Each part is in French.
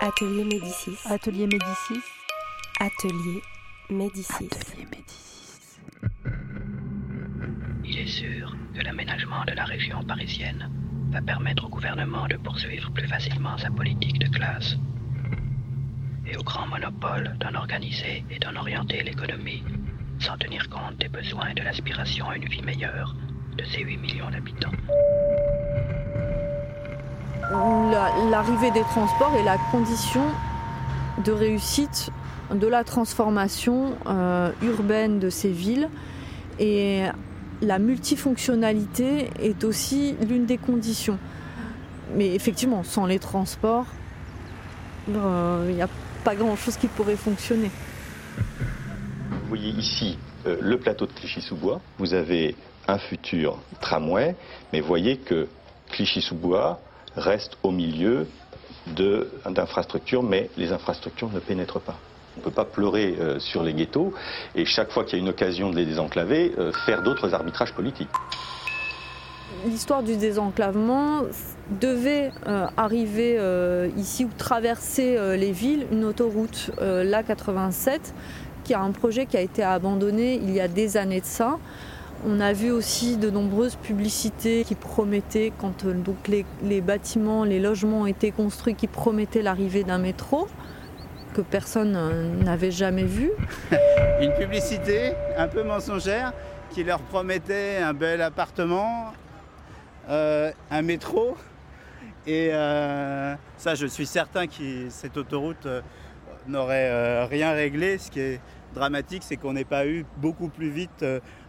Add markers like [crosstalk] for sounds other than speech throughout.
Atelier Médicis. Atelier Médicis. Atelier Médicis. Atelier Médicis. Il est sûr que l'aménagement de la région parisienne va permettre au gouvernement de poursuivre plus facilement sa politique de classe et au grand monopole d'en organiser et d'en orienter l'économie sans tenir compte des besoins et de l'aspiration à une vie meilleure de ces 8 millions d'habitants. La- L'arrivée des transports est la condition de réussite de la transformation euh, urbaine de ces villes et la multifonctionnalité est aussi l'une des conditions. Mais effectivement, sans les transports, euh, il n'y a pas grand-chose qui pourrait fonctionner. Vous voyez ici euh, le plateau de Clichy-sous-Bois. Vous avez un futur tramway, mais voyez que Clichy-sous-Bois reste au milieu d'infrastructures, mais les infrastructures ne pénètrent pas. On ne peut pas pleurer euh, sur les ghettos et chaque fois qu'il y a une occasion de les désenclaver, euh, faire d'autres arbitrages politiques. L'histoire du désenclavement devait euh, arriver ici ou traverser les villes une autoroute, euh, l'A87, qui a un projet qui a été abandonné il y a des années de ça. On a vu aussi de nombreuses publicités qui promettaient, quand euh, les, bâtiments, les logements ont été construits, qui promettaient l'arrivée d'un métro que personne euh, n'avait jamais vu. [laughs] une publicité un peu mensongère qui leur promettait un bel appartement, euh, un métro. Et ça, je suis certain que cette autoroute n'aurait rien réglé. Ce qui est dramatique, c'est qu'on n'ait pas eu beaucoup plus vite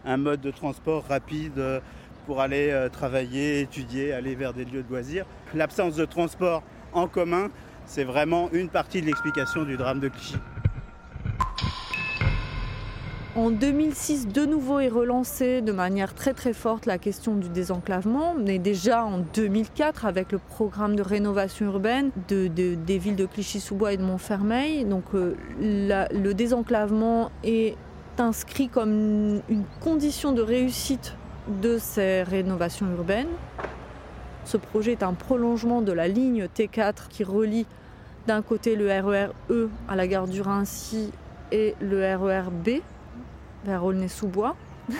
un mode de transport rapide euh, pour aller euh, travailler, étudier, aller vers des lieux de loisirs. L'absence de transport en commun, c'est vraiment une partie de l'explication du drame de Clichy. En 2006, de nouveau est relancée de manière très très forte la question du désenclavement, mais déjà en 2004 avec le programme de rénovation urbaine de- de- des villes de Clichy-sous-Bois et de Montfermeil. Donc euh, le désenclavement est inscrit comme une, condition de réussite de ces rénovations urbaines. Ce projet est un prolongement de la ligne T4 qui relie d'un côté le RER E à la gare du Rincy et le RER B vers Aulnay-sous-Bois. [laughs]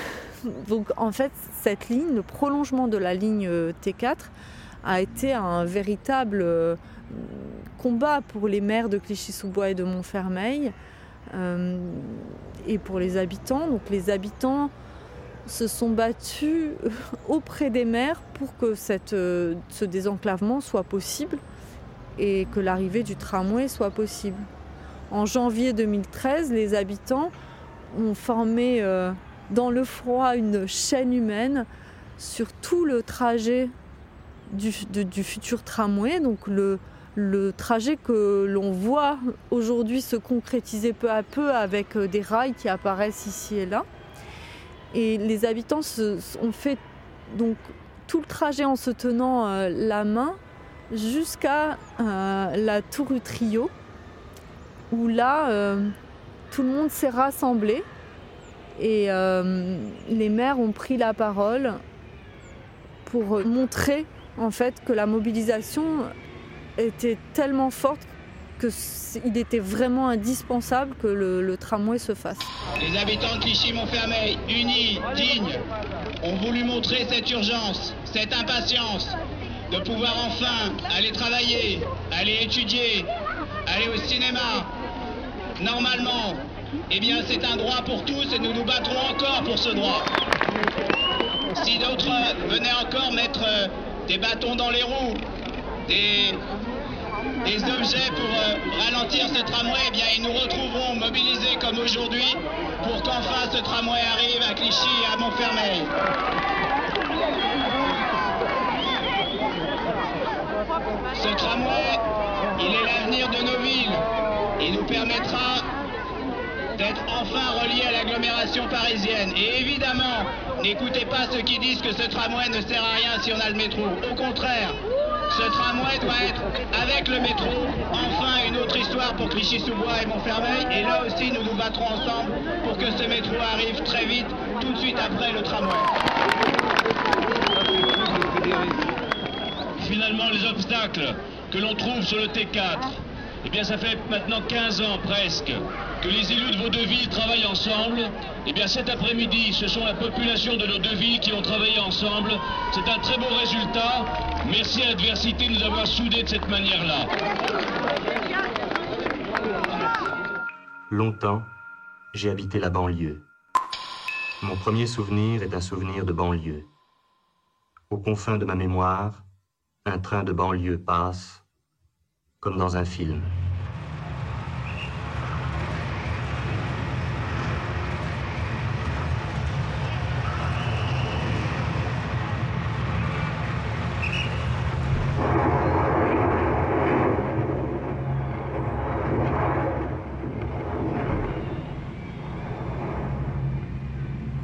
Donc en fait, cette ligne, le prolongement de la ligne euh, T4, a été un véritable euh, combat pour les maires de Clichy-sous-Bois et de Montfermeil et pour les habitants. Donc les habitants se sont battus [laughs] auprès des maires pour que euh, ce désenclavement soit possible et que l'arrivée du tramway soit possible. En janvier 2013, les habitants ont formé euh, dans le froid une chaîne humaine sur tout le trajet du, du futur tramway, donc le, le trajet que l'on voit aujourd'hui se concrétiser peu à peu avec euh, des rails qui apparaissent ici et là. Et les habitants ont fait donc tout le trajet en se tenant euh, la main jusqu'à euh, la tour Utrio, où là, tout le monde s'est rassemblé et les maires ont pris la parole pour montrer en fait que la mobilisation était tellement forte qu'il était vraiment indispensable que le, tramway se fasse. Les habitants de Clichy-Montfermeil, unis, dignes, ont voulu montrer cette urgence, cette impatience de pouvoir enfin aller travailler, aller étudier, aller au cinéma. Normalement, eh bien c'est un droit pour tous et nous nous battrons encore pour ce droit. Si d'autres venaient encore mettre euh, des bâtons dans les roues, des, des objets pour euh, ralentir ce tramway, eh bien, ils nous retrouveront mobilisés comme aujourd'hui pour qu'enfin ce tramway arrive à Clichy et à Montfermeil. Ce tramway, il est l'avenir de nos villes. Il nous permettra d'être enfin reliés à l'agglomération parisienne. Et évidemment, n'écoutez pas ceux qui disent que ce tramway ne sert à rien si on a le métro. Au contraire, ce tramway doit être, avec le métro, enfin une autre histoire pour Clichy-sous-Bois et Montfermeil. Et là aussi, nous nous battrons ensemble pour que ce métro arrive très vite, tout de suite après le tramway. Finalement, les obstacles que l'on trouve sur le T4 Eh bien, ça fait maintenant 15 ans presque que les élus de vos deux villes travaillent ensemble. Eh bien, cet après-midi, ce sont la population de nos deux villes qui ont travaillé ensemble. C'est un très beau résultat. Merci à l'adversité de nous avoir soudés de cette manière-là. Longtemps, j'ai habité la banlieue. Mon premier souvenir est un souvenir de banlieue. Aux confins de ma mémoire, un train de banlieue passe, comme dans un film.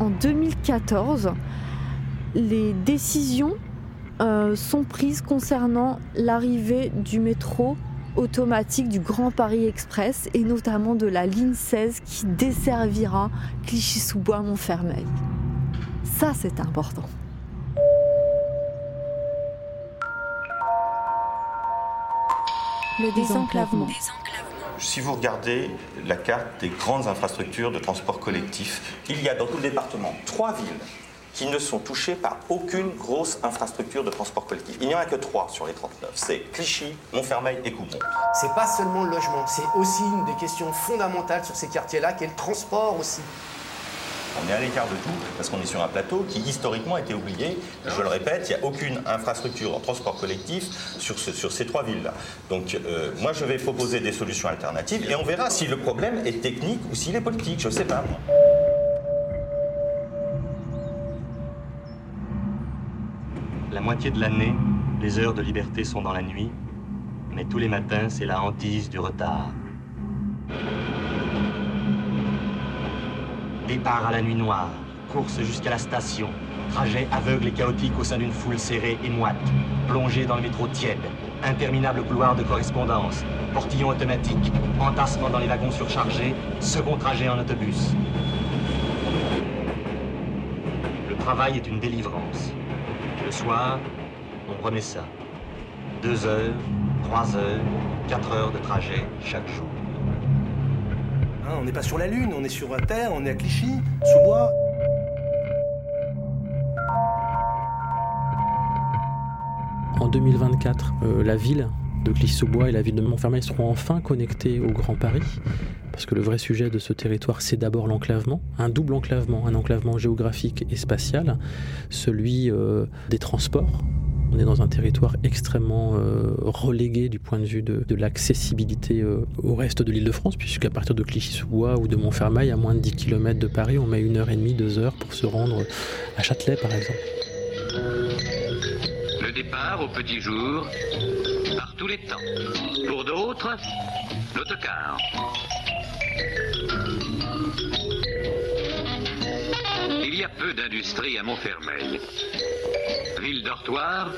En 2014, les décisions euh, sont prises concernant l'arrivée du métro automatique du Grand Paris Express et notamment de la ligne 16 qui desservira Clichy-sous-Bois-Montfermeil. Ça, c'est important. Le désenclavement. Si vous regardez la carte des grandes infrastructures de transport collectif, il y a dans tout le département trois villes qui ne sont touchées par aucune grosse infrastructure de transport collectif. Il n'y en a que trois sur les 39. C'est Clichy, Montfermeil et Coubon. C'est pas seulement le logement, c'est aussi une des questions fondamentales sur ces quartiers-là, qui est le transport aussi. On est à l'écart de tout parce qu'on est sur un plateau qui historiquement a été oublié. Je le répète, il n'y a aucune infrastructure en transport collectif sur, ce- sur ces trois villes-là. Donc euh, moi je vais proposer des solutions alternatives et on verra si le problème est technique ou s'il est politique. Je ne sais pas. La moitié de l'année, les heures de liberté sont dans la nuit, mais tous les matins, c'est la hantise du retard. Départ à la nuit noire, course jusqu'à la station, trajet aveugle et chaotique au sein d'une foule serrée et moite, plongée dans le métro tiède, interminable couloir de correspondance, portillon automatique, entassement dans les wagons surchargés, second trajet en autobus. Le travail est une délivrance. Le soir, on remet ça. Deux heures, trois heures, quatre heures de trajet chaque jour. Hein, on n'est pas sur la Lune, on est sur Terre, on est à Clichy, sous bois. En 2024, euh, la ville de Clichy-sous-Bois et la ville de Montfermeil seront enfin connectées au Grand Paris. Parce que le vrai sujet de ce territoire, c'est d'abord l'enclavement, un double enclavement, un enclavement géographique et spatial, celui euh, des transports. On est dans un territoire extrêmement euh, relégué du point de vue de, de l'accessibilité euh, au reste de l'île de France, puisqu'à partir de Clichy-sous-Bois ou de Montfermeil, à moins de 10 km de Paris, on met une heure et demie, deux heures pour se rendre à Châtelet, par exemple. Le départ au petit jour, par tous les temps. Pour d'autres, l'autocar. Il y a peu d'industrie à Montfermeil. Ville dortoir,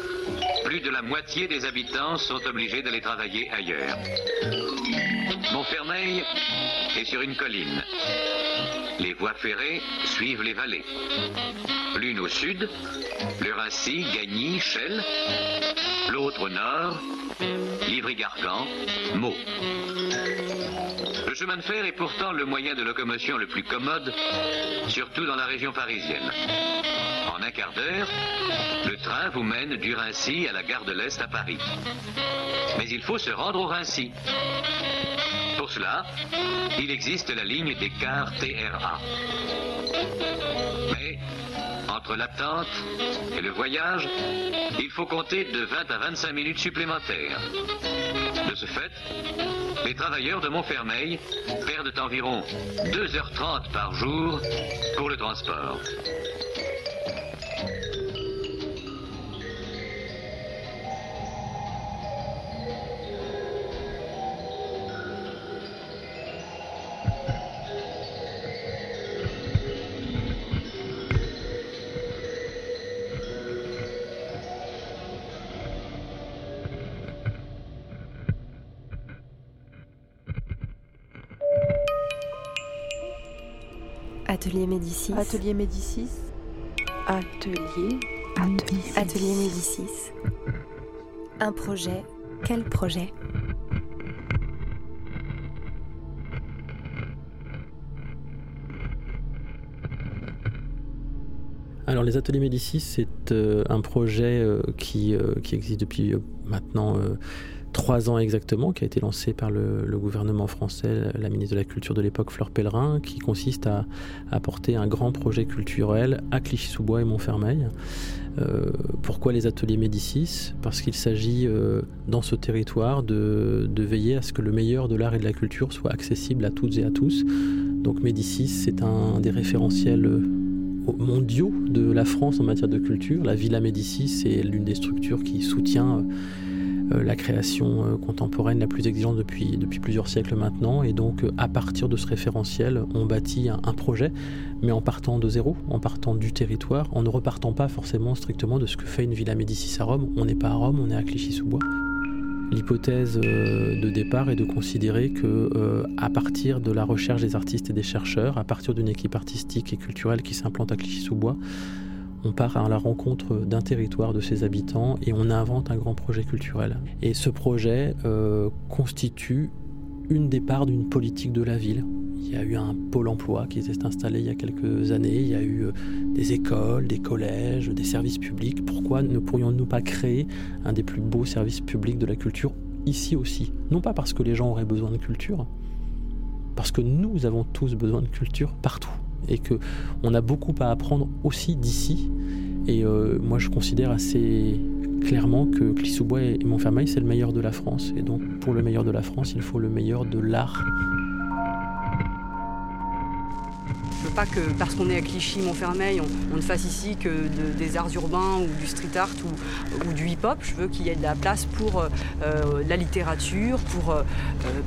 plus de la moitié des habitants sont obligés d'aller travailler ailleurs. Montfermeil est sur une colline. Les voies ferrées suivent les vallées. L'une au sud, le Rincy, Gagny, Chelles. L'autre au nord, Livry-Gargan, Meaux. Le chemin de fer est pourtant le moyen de locomotion le plus commode, surtout dans la région parisienne. Un quart d'heure, le train vous mène du Rincy à la gare de l'Est à Paris. Mais il faut se rendre au Rincy. Pour cela, il existe la ligne des cars TRA. Mais entre l'attente et le voyage, il faut compter de 20 à 25 minutes supplémentaires. De ce fait, les travailleurs de Montfermeil perdent environ 2h30 par jour pour le transport. Atelier Médicis. Atelier Médicis. Atelier. Atelier, Médicis. Un projet. Quel projet? Alors les ateliers Médicis, c'est euh, un projet euh, euh, qui, existe depuis maintenant trois ans exactement, qui a été lancé par le, gouvernement français, la ministre de la Culture de l'époque, Fleur Pellerin, qui consiste à apporter un grand projet culturel à Clichy-sous-Bois et Montfermeil. Euh, pourquoi les ateliers Médicis? Parce qu'il s'agit euh, dans ce territoire de, veiller à ce que le meilleur de l'art et de la culture soit accessible à toutes et à tous. Donc Médicis, c'est un des référentiels euh, mondiaux de la France en matière de culture. La Villa Médicis, c'est l'une des structures qui soutient la création euh, contemporaine la plus exigeante depuis, depuis plusieurs siècles maintenant. Et donc, euh, à partir de ce référentiel, on bâtit un, projet, mais en partant de zéro, en partant du territoire, en ne repartant pas forcément strictement de ce que fait une Villa Médicis à Rome. On n'est pas à Rome, on est à Clichy-sous-Bois. L'hypothèse de départ est de considérer que, à partir de la recherche des artistes et des chercheurs, à partir d'une équipe artistique et culturelle qui s'implante à Clichy-sous-Bois, on part à la rencontre d'un territoire, de ses habitants, et on invente un grand projet culturel. Et ce projet euh, constitue une des parts d'une politique de la ville. Il y a eu un pôle emploi qui s'est installé il y a quelques années, il y a eu euh, des écoles, des collèges, des services publics. Pourquoi ne pourrions-nous pas créer un des plus beaux services publics de la culture ici aussi? Non pas parce que les gens auraient besoin de culture, parce que nous avons tous besoin de culture partout et que on a beaucoup à apprendre aussi d'ici. Et euh, moi, je considère assez clairement que Clissobois et Montfermeil, c'est le meilleur de la France. Et donc, pour le meilleur de la France, il faut le meilleur de l'art pas que parce qu'on est à Clichy, Montfermeil, on, ne fasse ici que des arts urbains ou du street art ou, du hip-hop. Je veux qu'il y ait de la place pour euh, euh, la littérature, pour euh,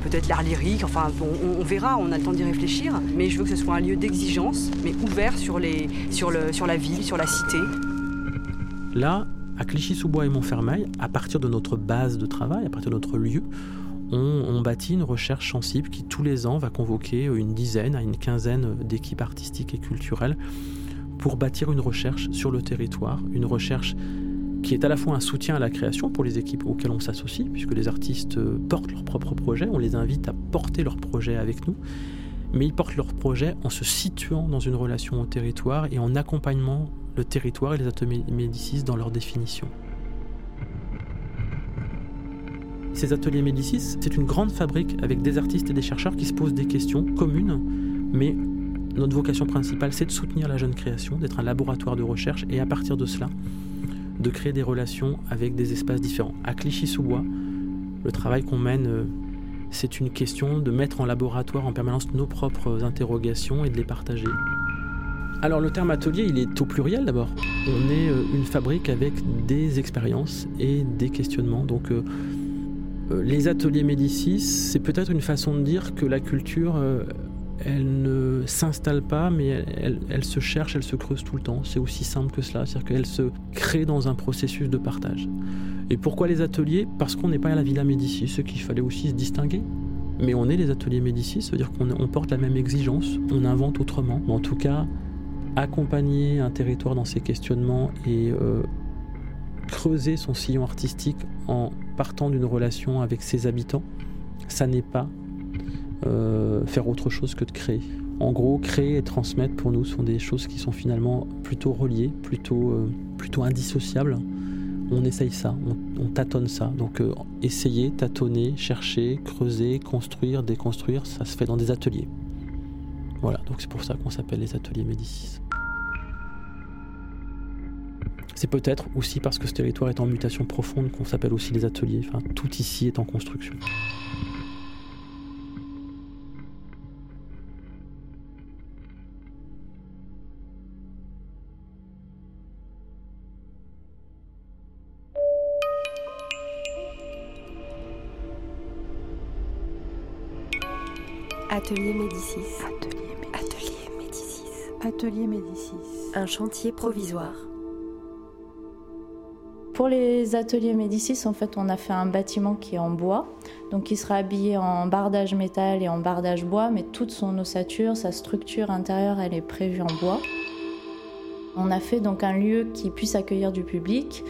peut-être l'art lyrique. Enfin, on, verra, on a le temps d'y réfléchir. Mais je veux que ce soit un lieu d'exigence, mais ouvert sur, les, sur, le, sur la ville, sur la cité. Là, à Clichy-sous-Bois et Montfermeil, à partir de notre base de travail, à partir de notre lieu, on, bâtit une recherche sensible qui tous les ans va convoquer une dizaine à une quinzaine d'équipes artistiques et culturelles pour bâtir une recherche sur le territoire, une recherche qui est à la fois un soutien à la création pour les équipes auxquelles on s'associe, puisque les artistes portent leurs propres projets, on les invite à porter leurs projets avec nous, mais ils portent leurs projets en se situant dans une relation au territoire et en accompagnant le territoire et les Médicis dans leur définition. Ces ateliers Médicis, c'est une grande fabrique avec des artistes et des chercheurs qui se posent des questions communes, mais notre vocation principale, c'est de soutenir la jeune création, d'être un laboratoire de recherche et à partir de cela, de créer des relations avec des espaces différents. À Clichy-sous-Bois, le travail qu'on mène, euh, c'est une question de mettre en laboratoire en permanence nos propres interrogations et de les partager. Alors le terme atelier, il est au pluriel d'abord. On est euh, une fabrique avec des expériences et des questionnements. Donc euh, les ateliers Médicis, c'est peut-être une façon de dire que la culture, euh, elle ne s'installe pas, mais elle, se cherche, elle se creuse tout le temps. C'est aussi simple que cela, c'est-à-dire qu'elle se crée dans un processus de partage. Et pourquoi les ateliers? Parce qu'on n'est pas à la Villa Médicis, ce qu'il fallait aussi se distinguer. Mais on est les ateliers Médicis, ça veut dire qu'on porte la même exigence, on invente autrement. Mais en tout cas, accompagner un territoire dans ses questionnements et euh, creuser son sillon artistique en partant d'une relation avec ses habitants, ça n'est pas euh, faire autre chose que de créer. En gros, créer et transmettre pour nous sont des choses qui sont finalement plutôt reliées, plutôt, euh, plutôt indissociables. On essaye ça, on, tâtonne ça. Donc euh, essayer, tâtonner, chercher, creuser, construire, déconstruire, ça se fait dans des ateliers. Voilà, donc c'est pour ça qu'on s'appelle les ateliers Médicis. C'est peut-être aussi parce que ce territoire est en mutation profonde qu'on s'appelle aussi les ateliers. Enfin, tout ici est en construction. Atelier Médicis. Atelier Médicis. Atelier Médicis. Un chantier provisoire. Pour les ateliers Médicis, en fait, on a fait un bâtiment qui est en bois, donc qui sera habillé en bardage métal et en bardage bois, mais toute son ossature, sa structure intérieure, elle est prévue en bois. On a fait donc un lieu qui puisse accueillir du public,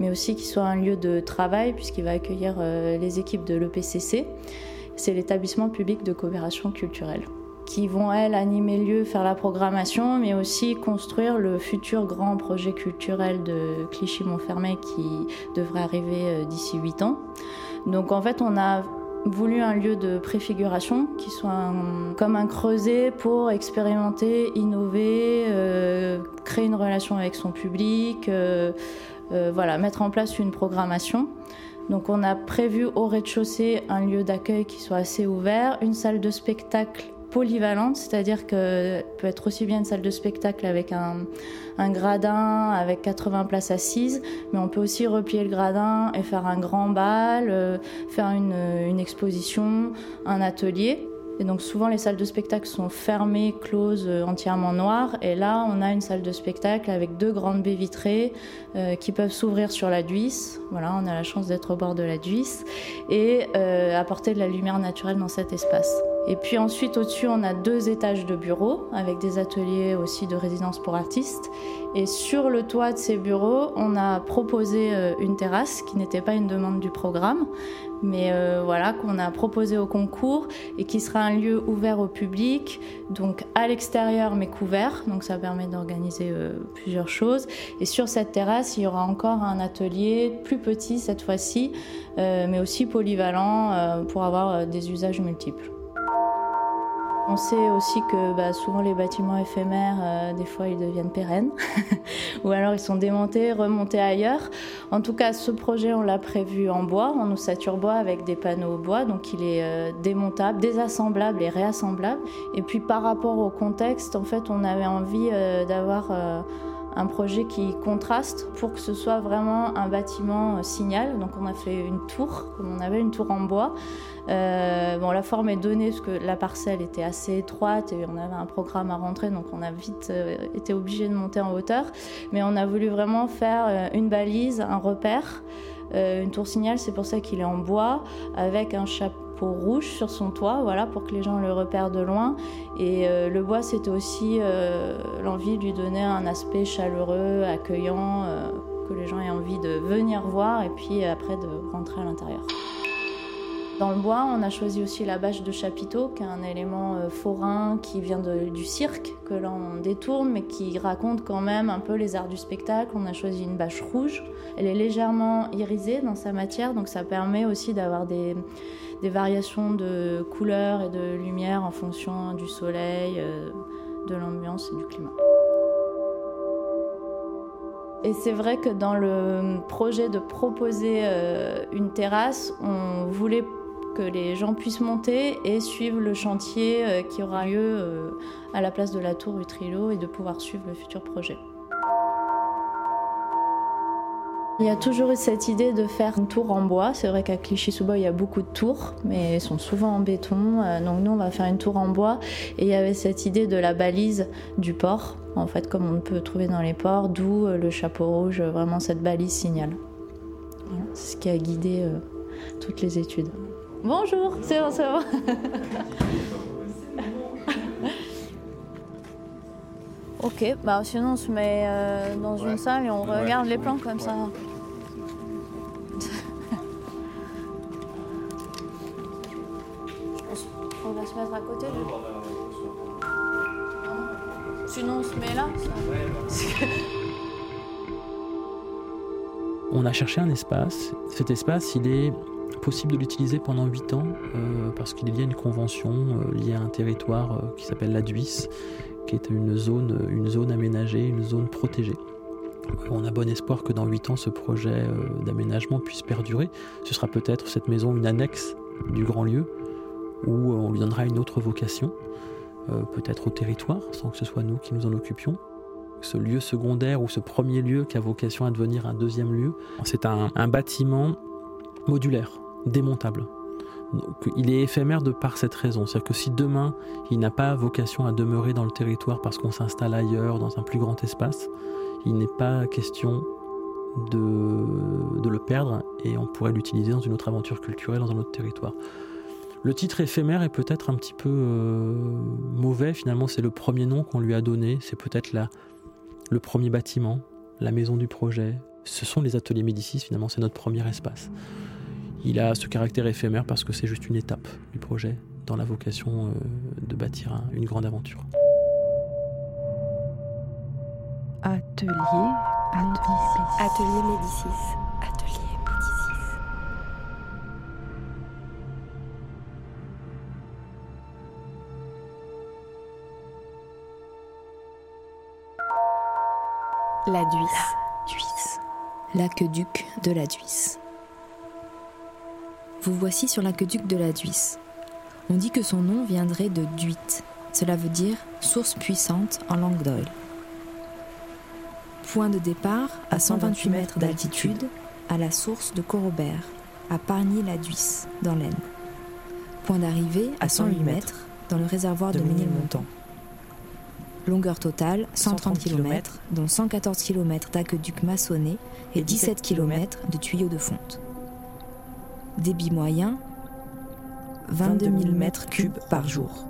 mais aussi qui soit un lieu de travail, puisqu'il va accueillir euh, les équipes de l'EPCC. C'est l'établissement public de coopération culturelle. Qui vont, elles, animer le lieu, faire la programmation, mais aussi construire le futur grand projet culturel de Clichy-Montfermeil qui devrait arriver d'ici 8 ans. Donc en fait, on a voulu un lieu de préfiguration qui soit comme un creuset pour expérimenter, innover, euh, créer une relation avec son public, euh, euh, voilà, mettre en place une programmation. Donc on a prévu au rez-de-chaussée un lieu d'accueil qui soit assez ouvert, une salle de spectacle polyvalente, c'est-à-dire que peut être aussi bien une salle de spectacle avec un, gradin avec 80 places assises, mais on peut aussi replier le gradin et faire un grand bal, euh, faire une, exposition, un atelier. Et donc souvent les salles de spectacle sont fermées, closes, euh, entièrement noires. Et là, on a une salle de spectacle avec deux grandes baies vitrées euh, qui peuvent s'ouvrir sur la Duisse. Voilà, on a la chance d'être au bord de la Duisse et apporter de la lumière naturelle dans cet espace. Et puis ensuite, au-dessus, on a deux étages de bureaux avec des ateliers aussi de résidence pour artistes. Et sur le toit de ces bureaux, on a proposé une terrasse qui n'était pas une demande du programme, mais euh, voilà, qu'on a proposé au concours et qui sera un lieu ouvert au public, donc à l'extérieur mais couvert, donc ça permet d'organiser euh, plusieurs choses. Et sur cette terrasse, il y aura encore un atelier plus petit cette fois-ci, euh, mais aussi polyvalent pour avoir des usages multiples. On sait aussi que bah, souvent les bâtiments éphémères, euh, des fois, ils deviennent pérennes, [laughs] ou alors ils sont démontés, remontés ailleurs. En tout cas, ce projet, on l'a prévu en bois, en ossature bois, avec des panneaux bois, donc il est euh, démontable, désassemblable et réassemblable. Et puis par rapport au contexte, en fait, on avait envie euh, d'avoir un projet qui contraste pour que ce soit vraiment un bâtiment signal. Donc on a fait une tour, comme on avait une tour en bois, euh, bon, la forme est donnée parce que la parcelle était assez étroite et on avait un programme à rentrer, donc on a vite euh, été obligé de monter en hauteur. Mais on a voulu vraiment faire euh, une balise, un repère, une tour signal, c'est pour ça qu'il est en bois, avec un chapeau rouge sur son toit, voilà, pour que les gens le repèrent de loin. Et le bois, c'était aussi l'envie de lui donner un aspect chaleureux, accueillant, que les gens aient envie de venir voir et puis après de rentrer à l'intérieur. Dans le bois, on a choisi aussi la bâche de chapiteau, qui est un élément euh, forain qui vient du cirque, que l'on détourne, mais qui raconte quand même un peu les arts du spectacle. On a choisi une bâche rouge. Elle est légèrement irisée dans sa matière, donc ça permet aussi d'avoir des, variations de couleurs et de lumière en fonction du soleil, euh, de l'ambiance et du climat. Et c'est vrai que dans le projet de proposer euh, une terrasse, on voulait que les gens puissent monter et suivre le chantier euh, qui aura lieu euh, à la place de la tour Utrilo et de pouvoir suivre le futur projet. Il y a toujours eu cette idée de faire une tour en bois. C'est vrai qu'à Clichy-sous-Bois, il y a beaucoup de tours, mais elles sont souvent en béton. Euh, donc nous, on va faire une tour en bois. Et il y avait cette idée de la balise du port, en fait, comme on peut trouver dans les ports, d'où le chapeau rouge, vraiment cette balise signal. C'est ce qui a guidé toutes les études. Bonjour, c'est bon, c'est bon. [laughs] ok, bah sinon on se met euh, dans une salle et on regarde les plans comme ça. [laughs] on va se mettre à côté. Sinon on se met là. on a cherché un espace. Cet espace, il est possible de l'utiliser pendant 8 ans euh, parce qu'il y a une convention euh, liée à un territoire euh, qui s'appelle la Duisse, qui est une zone, une zone aménagée, une zone protégée. On a bon espoir que dans 8 ans, ce projet d'aménagement puisse perdurer. Ce sera peut-être cette maison une annexe du grand lieu où on lui donnera une autre vocation, peut-être au territoire, sans que ce soit nous qui nous en occupions ce lieu secondaire ou ce premier lieu qui a vocation à devenir un deuxième lieu. C'est un, un, bâtiment modulaire, démontable. Il est éphémère de par cette raison. C'est-à-dire que si demain, il n'a pas vocation à demeurer dans le territoire parce qu'on s'installe ailleurs, dans un plus grand espace, il n'est pas question de, de le perdre et on pourrait l'utiliser dans une autre aventure culturelle, dans un autre territoire. Le titre éphémère est peut-être un petit peu euh, mauvais, finalement c'est le premier nom qu'on lui a donné, c'est peut-être le premier bâtiment, la maison du projet. Ce sont les ateliers Médicis, finalement c'est notre premier espace. Il a ce caractère éphémère parce que c'est juste une étape du projet dans la vocation de bâtir une grande aventure. Atelier Médicis. Atelier Médicis. Atelier Médicis. La Duisse. L'aqueduc de la Duisse. Vous voici sur l'aqueduc de la Duisse. On dit que son nom viendrait de Duit. Cela veut dire source puissante en langue d'oil. Point de départ à 128 mètres d'altitude, à la source de Corobert, à Pargny-la-Duisse, dans l'Aisne. Point d'arrivée à 108 mètres, dans le réservoir de Ménilmontant. Longueur totale 130 km, dont 114 km d'aqueduc maçonné et 17 km de tuyaux de fonte. Débit moyen 22 000 mètres cubes par jour.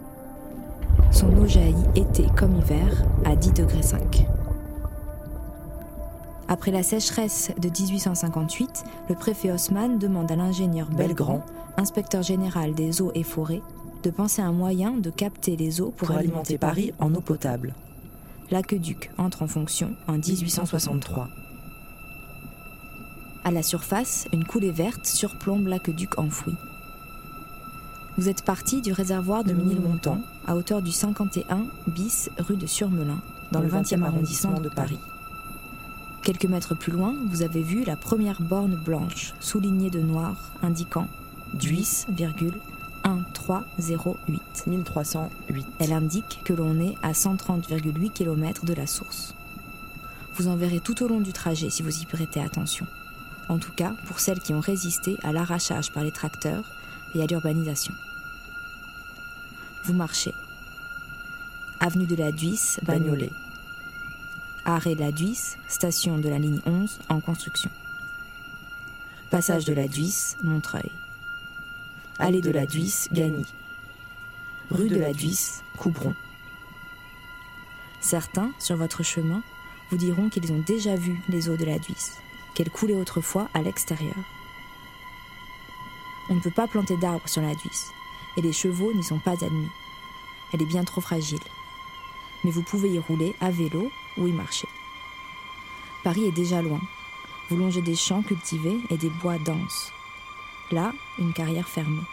Son eau jaillit été comme hiver à 10 degrés 5. Après la sécheresse de 1858, le préfet Haussmann demande à l'ingénieur Belgrand, inspecteur général des eaux et forêts, de penser à un moyen de capter les eaux pour, alimenter Paris en eau potable. L'aqueduc entre en fonction en 1863. À la surface, une coulée verte surplombe l'aqueduc enfoui. Vous êtes parti du réservoir de Ménilmontant, à hauteur du 51 bis rue de Surmelin, dans le 20e arrondissement de Paris. Quelques mètres plus loin, vous avez vu la première borne blanche, soulignée de noir, indiquant Duis, 1308. 1308. Elle indique que l'on est à 130,8 km de la source. Vous en verrez tout au long du trajet si vous y prêtez attention. En tout cas, pour celles qui ont résisté à l'arrachage par les tracteurs et à l'urbanisation. Vous marchez. Avenue de la Duisse, Bagnolet. Arrêt de la Duisse, station de la ligne 11 en construction. Passage de la Duisse, Montreuil. Allée de la Duisse, Gagny. Rue de la Duisse, Coubron. Certains, sur votre chemin, vous diront qu'ils ont déjà vu les eaux de la Duisse, qu'elles coulaient autrefois à l'extérieur. On ne peut pas planter d'arbres sur la Duisse, et les chevaux n'y sont pas admis. Elle est bien trop fragile. Mais vous pouvez y rouler à vélo ou y marcher. Paris est déjà loin. Vous longez des champs cultivés et des bois denses. Là, une carrière fermée.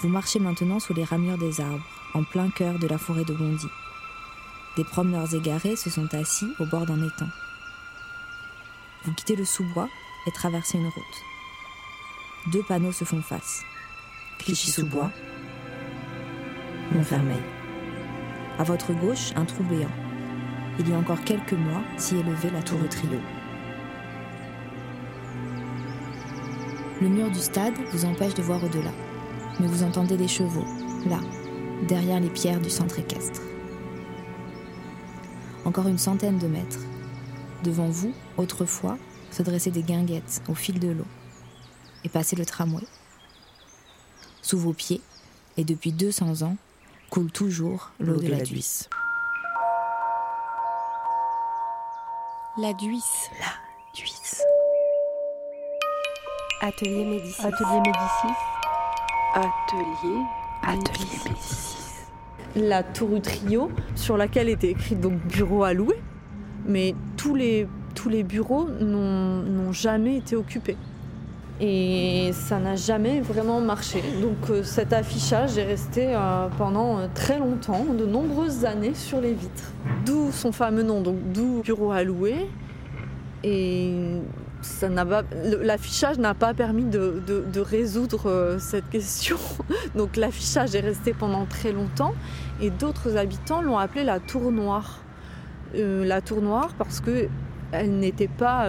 Vous marchez maintenant sous les ramures des arbres, en plein cœur de la forêt de Bondy. Des promeneurs égarés se sont assis au bord d'un étang. Vous quittez le sous-bois et traversez une route. Deux panneaux se font face. Clichy-sous-bois, Montfermeil. À votre gauche, un trou béant. Il y a encore quelques mois s'y élevait la tour Trio. Le mur du stade vous empêche de voir au-delà, mais vous entendez les chevaux, là, derrière les pierres du centre équestre. Encore une centaine de mètres. Devant vous, autrefois, se dressaient des guinguettes au fil de l'eau et passait le tramway. Sous vos pieds, et depuis 200 ans, coule toujours l'eau de, la Duisse. La Duisse. La Duisse. Atelier Médicis. Atelier Médicis. Atelier. Atelier Médicis. La tour Trio, sur laquelle était écrit donc bureau à louer, mais tous les, bureaux n'ont jamais été occupés. Et ça n'a jamais vraiment marché. Donc euh, cet affichage est resté euh, pendant euh, très longtemps, de nombreuses années sur les vitres. D'où son fameux nom, donc d'où bureau à louer. Et l'affichage n'a pas permis de, de, de résoudre cette question. [laughs] Donc l'affichage est resté pendant très longtemps et d'autres habitants l'ont appelé la tour noire. La tour noire parce qu'elle n'était pas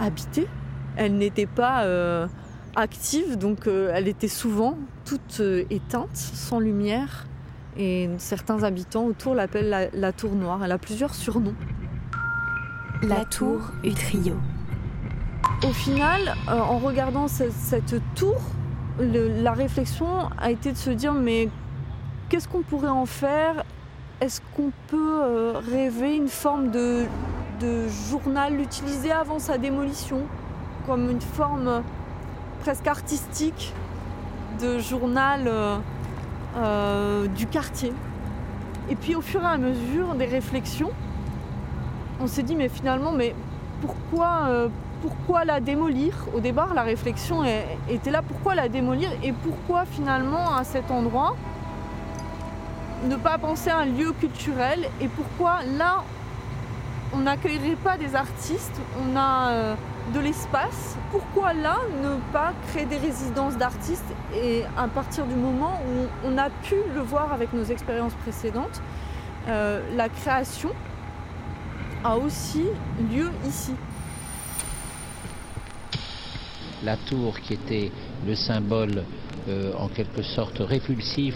habitée elle n'était pas euh, active, donc euh, elle était souvent toute euh, éteinte, sans lumière. Et certains habitants autour l'appellent la, tour noire. Elle a plusieurs surnoms. La tour Utrio. Au final, en regardant cette, tour, la réflexion a été de se dire mais qu'est-ce qu'on pourrait en faire Est-ce qu'on peut rêver une forme de, journal utilisé avant sa démolition? Comme une forme presque artistique de journal du quartier. Et puis au fur et à mesure des réflexions, on s'est dit mais finalement mais pourquoi, pourquoi la démolir? Au départ, la réflexion était là, pourquoi la démolir? Et pourquoi finalement à cet endroit ne pas penser à un lieu culturel et pourquoi là on n'accueillerait pas des artistes, on a euh, de l'espace. Pourquoi là ne pas créer des résidences d'artistes et à partir du moment où on a pu le voir avec nos expériences précédentes, euh, la création a aussi lieu ici la tour qui était le symbole euh, en quelque sorte répulsif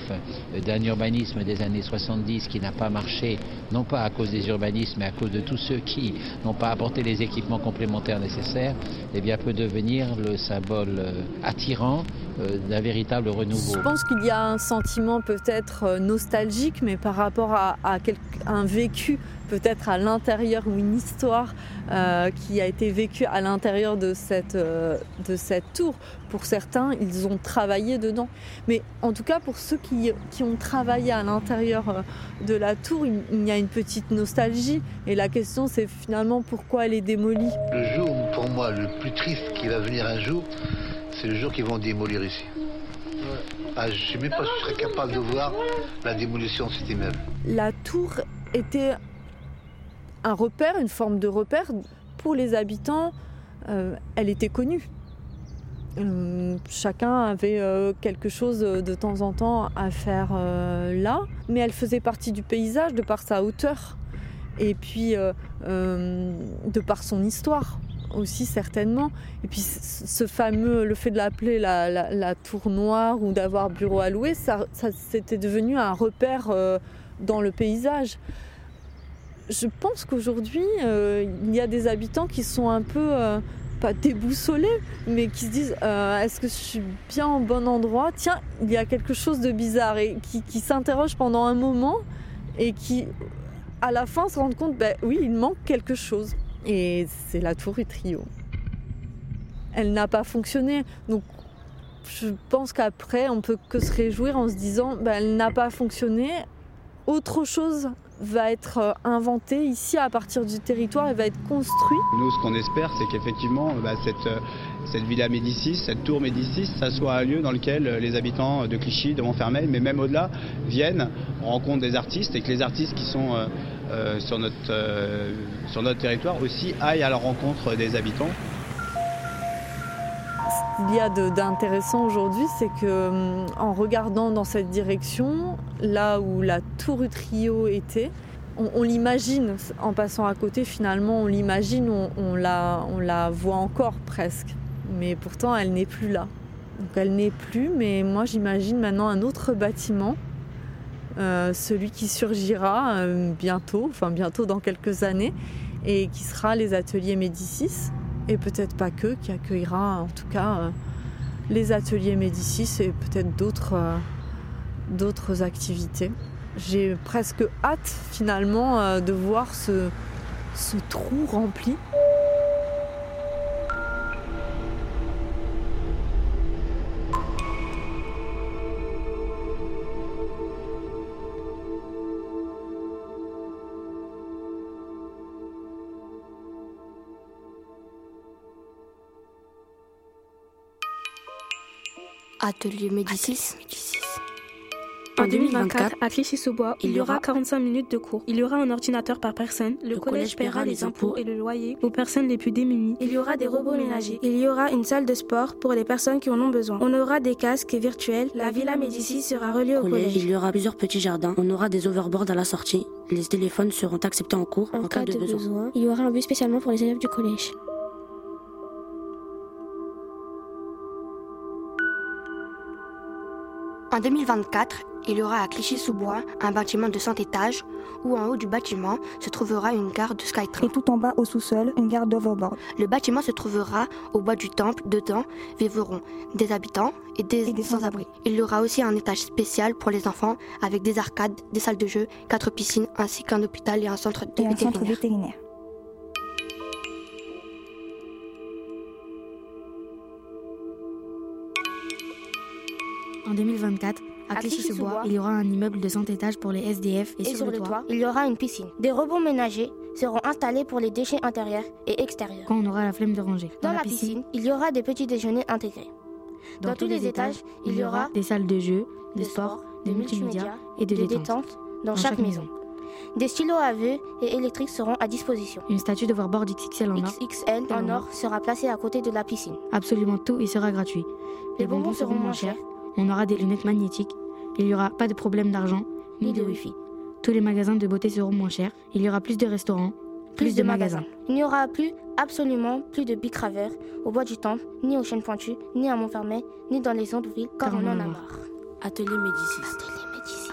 d'un urbanisme des années 70 qui n'a pas marché, non pas à cause des urbanismes, mais à cause de tous ceux qui n'ont pas apporté les équipements complémentaires nécessaires, eh bien peut devenir le symbole euh, attirant euh, d'un véritable renouveau. Je pense qu'il y a un sentiment peut-être nostalgique, mais par rapport à, un vécu peut-être à l'intérieur ou une histoire euh, qui a été vécue à l'intérieur de cette, euh, de cette tour. Pour certains, ils ont travaillé dedans. Mais en tout cas, pour ceux qui, qui ont travaillé à l'intérieur euh, de la tour, il, y a une petite nostalgie. Et la question, c'est finalement pourquoi elle est démolie? Le jour, pour moi, le plus triste qui va venir un jour, c'est le jour qu'ils vont démolir ici. Ah, je ne sais même pas si je serais capable de voir la démolition de cet immeuble. La tour était un repère, une forme de repère pour les habitants. Euh, elle était connue. Euh, chacun avait euh, quelque chose de temps en temps à faire là, mais elle faisait partie du paysage de par sa hauteur et puis de par son histoire aussi certainement. Et puis ce fameux, le fait de l'appeler la, tour noire ou d'avoir bureau à louer, ça, ça c'était devenu un repère dans le paysage je pense qu'aujourd'hui, euh, il y a des habitants qui sont un peu, euh, pas déboussolés, mais qui se disent euh, est-ce que je suis bien au bon endroit? Tiens, il y a quelque chose de bizarre et qui, s'interrogent pendant un moment et qui, à la fin, se rendent compte ben oui, il manque quelque chose. Et c'est la tour trio. Elle n'a pas fonctionné. Donc, je pense qu'après, on peut que se réjouir en se disant ben, elle n'a pas fonctionné. Autre chose va être euh, inventé ici à partir du territoire et va être construit. Nous, ce qu'on espère, c'est qu'effectivement, bah, cette, euh, cette villa Médicis, cette tour Médicis, ça soit un lieu dans lequel euh, les habitants de Clichy, de Montfermeil, mais même au-delà, viennent, rencontrent des artistes et que les artistes qui sont sur, notre, sur notre territoire aussi aillent à la rencontre des habitants qu'il y a d'intéressant aujourd'hui, c'est que hum, en regardant dans cette direction, là où la tour Utrio était, on, l'imagine en passant à côté, finalement, on l'imagine, on, la, voit encore presque. Mais pourtant, elle n'est plus là. Donc elle n'est plus, mais moi j'imagine maintenant un autre bâtiment, euh, celui qui surgira euh, bientôt, enfin bientôt dans quelques années, et qui sera les ateliers Médicis et peut-être pas que, qui accueillera en tout cas euh, les ateliers Médicis et peut-être d'autres euh, activités. J'ai presque hâte finalement euh, de voir ce trou rempli. Atelier Médicis. En 2024, à Clichy-sous-Bois, il y aura 45 minutes de cours. Il y aura un ordinateur par personne. Le, collège, paiera les impôts et le loyer aux personnes les plus démunies. Il y aura des robots ménagers. Il y aura une salle de sport pour les personnes qui en ont besoin. On aura des casques virtuels. La Villa Médicis sera reliée au collège. Il y aura plusieurs petits jardins. On aura des overboards à la sortie. Les téléphones seront acceptés en cours en, cas, de, besoin. Il y aura un bus spécialement pour les élèves du collège. En 2024, il y aura à Clichy-sous-Bois un bâtiment de 100 étages où en haut du bâtiment se trouvera une gare de Skytrain. Et tout en bas au sous-sol, une gare d'overboard. Le bâtiment se trouvera au bois du temple. Dedans vivront des habitants et des, sans-abri. Il y aura aussi un étage spécial pour les enfants avec des arcades, des salles de jeux, quatre piscines ainsi qu'un hôpital et un centre, de Un centre vétérinaire. En 2024, à, Clichy-sous-Bois, il y aura un immeuble de 100 étages pour les SDF et, sur, le, toit, il y aura une piscine. Des robots ménagers seront installés pour les déchets intérieurs et extérieurs. Quand on aura la flemme de ranger. Dans, la, piscine, il y aura des petits déjeuners intégrés. Dans, tous les étages, il y aura des salles de jeu, de sport, de multimédia et de, détente, dans, chaque, maison. Des stylos à vue et électriques seront à disposition. Une statue de overboard XXL en or. XXL en or sera placée à côté de la piscine. Absolument tout y sera gratuit. Les, bonbons, seront moins chers. On aura des lunettes magnétiques. Il n'y aura pas de problème d'argent ni, de, wifi. Tous les magasins de beauté seront moins chers. Il y aura plus de restaurants, plus, de, magasins. Il n'y aura plus, absolument plus de bicraveurs au bois du Temple, ni aux chaînes pointues, ni à Montfermeil, ni dans les autres villes, car, on, en a marre. Atelier Médicis.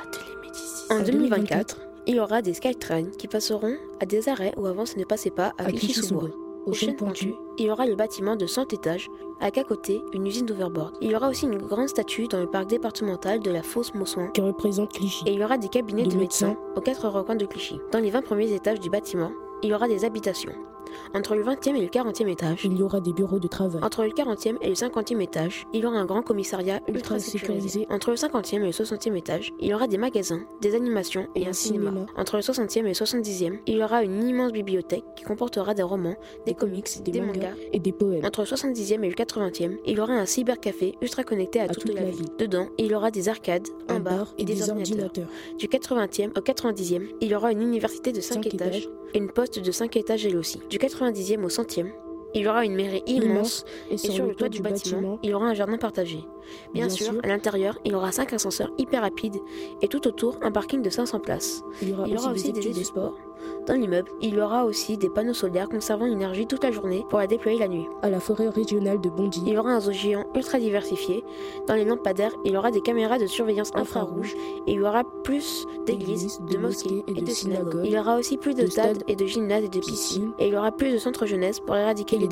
Atelier Médicis. En 2024, il y aura des Skytrains qui passeront à des arrêts où avant ce ne passait pas à, Clichy-sous-Bois. Au chaîne pointu, il y aura le bâtiment de 100 étages, avec à côté une usine d'overboard. Il y aura aussi une grande statue dans le parc départemental de la Fosse Mossoin qui représente Clichy. Et il y aura des cabinets de, médecins aux quatre recoins de Clichy. Dans les 20 premiers étages du bâtiment, il y aura des habitations. Entre le 20e et le 40e étage, il y aura des bureaux de travail. Entre le 40e et le 50e étage, il y aura un grand commissariat ultra, sécurisé. Entre le 50e et le 60e étage, il y aura des magasins, des animations et, un, cinéma. Entre le 60e et le 70e, il y aura une immense bibliothèque qui comportera des romans, des, comics, des, mangas, et des poèmes. Entre le 70e et le 80e, il y aura un cybercafé ultra connecté à, toute, la, ville. Dedans, il y aura des arcades, un, bar et, des, ordinateurs. Du 80e au 90e, il y aura une université de 5, étages, et une poste de 5 étages elle aussi. Du 90e au 100e, il y aura une mairie immense, et, sur, le toit, du bâtiment, il y aura un jardin partagé. Bien, sûr, à l'intérieur, il y aura 5 ascenseurs hyper rapides et tout autour un parking de 500 places. Il y aura, aussi, des, des sports dans l'immeuble, il y aura aussi des panneaux solaires conservant l'énergie toute la journée pour la déployer la nuit. À la forêt régionale de Bondy, il y aura un zoo géant ultra diversifié. Dans les lampadaires, il y aura des caméras de surveillance infrarouge et il y aura plus d'églises, de, mosquées et de, synagogues. Il y aura aussi plus de, stades et de gymnases et de piscines. Et il y aura plus de centres jeunesse pour éradiquer les,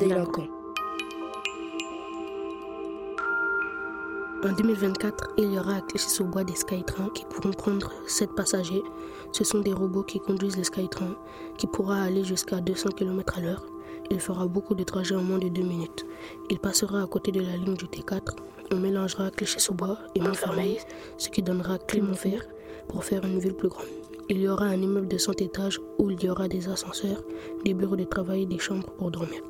En 2024, il y aura à Clichy-sous-Bois des Skytrains qui pourront prendre 7 passagers. Ce sont des robots qui conduisent les Skytrains, qui pourra aller jusqu'à 200 km à l'heure. Il fera beaucoup de trajets en moins de 2 minutes. Il passera à côté de la ligne du T4. On mélangera Clichy-sous-Bois et Montfermeil, ce qui donnera Clermont-Ferrand pour faire une ville plus grande. Il y aura un immeuble de 100 étages où il y aura des ascenseurs, des bureaux de travail et des chambres pour dormir.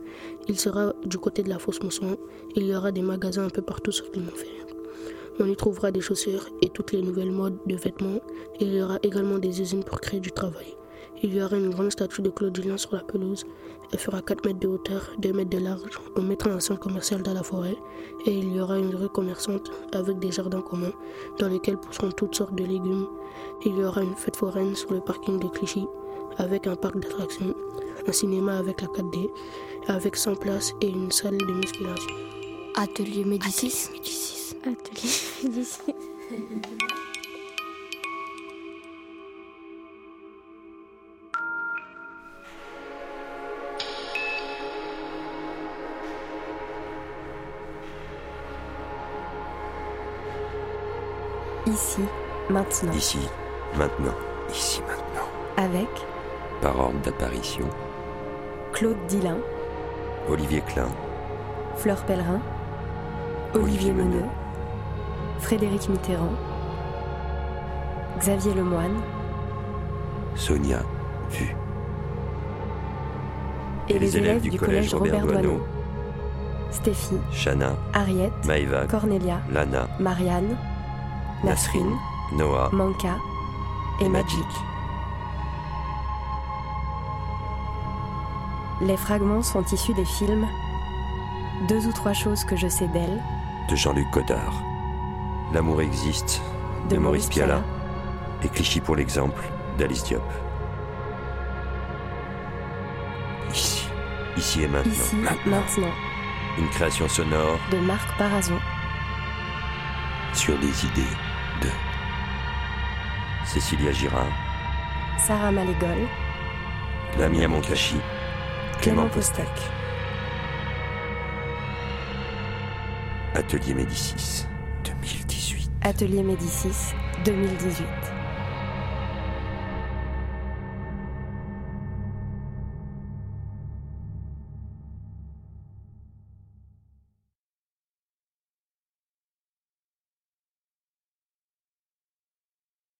Il sera du côté de la fosse Mousson. Il y aura des magasins un peu partout sur Clermont-Ferrand. On y trouvera des chaussures et toutes les nouvelles modes de vêtements. il y aura également des usines pour créer du travail. Il y aura une grande statue de Claude Julien sur la pelouse. Elle fera 4 mètres de hauteur, 2 mètres de large. On mettra un centre commercial dans la forêt. Et il y aura une rue commerçante avec des jardins communs dans lesquels pousseront toutes sortes de légumes. Il y aura une fête foraine sur le parking de Clichy avec un parc d'attractions, un cinéma avec la 4D, avec 100 places et une salle de musculation. Atelier Médicis. Atelier Médicis. Ici, maintenant. Ici, maintenant. Ici, maintenant. Avec Par ordre d'apparition. Claude Dillin. Olivier Klein. Fleur Pellerin. Olivier Meneux. Frédéric Mitterrand. Xavier Lemoine. Sonia Vu. Et, les, élèves, du, collège, Robert, Doisneau. Stéphie. Chana. Ariette. Maïva. Cornelia. Lana. Marianne. Nasrine. Noah. Manka. Et Magic. Les fragments sont issus des films Deux ou trois choses que je sais d'elle de Jean-Luc Godard. L'amour existe de, Maurice Piala. Et Clichy pour l'exemple d'Alice Diop. Ici, ici et maintenant. Ici, maintenant. Une création sonore de Marc Parazon. Sur les idées de Cécilia Girard, Sarah Malégol, Lamia Moncachi, Clément Postek. Atelier Médicis 2018. Atelier Médicis 2018.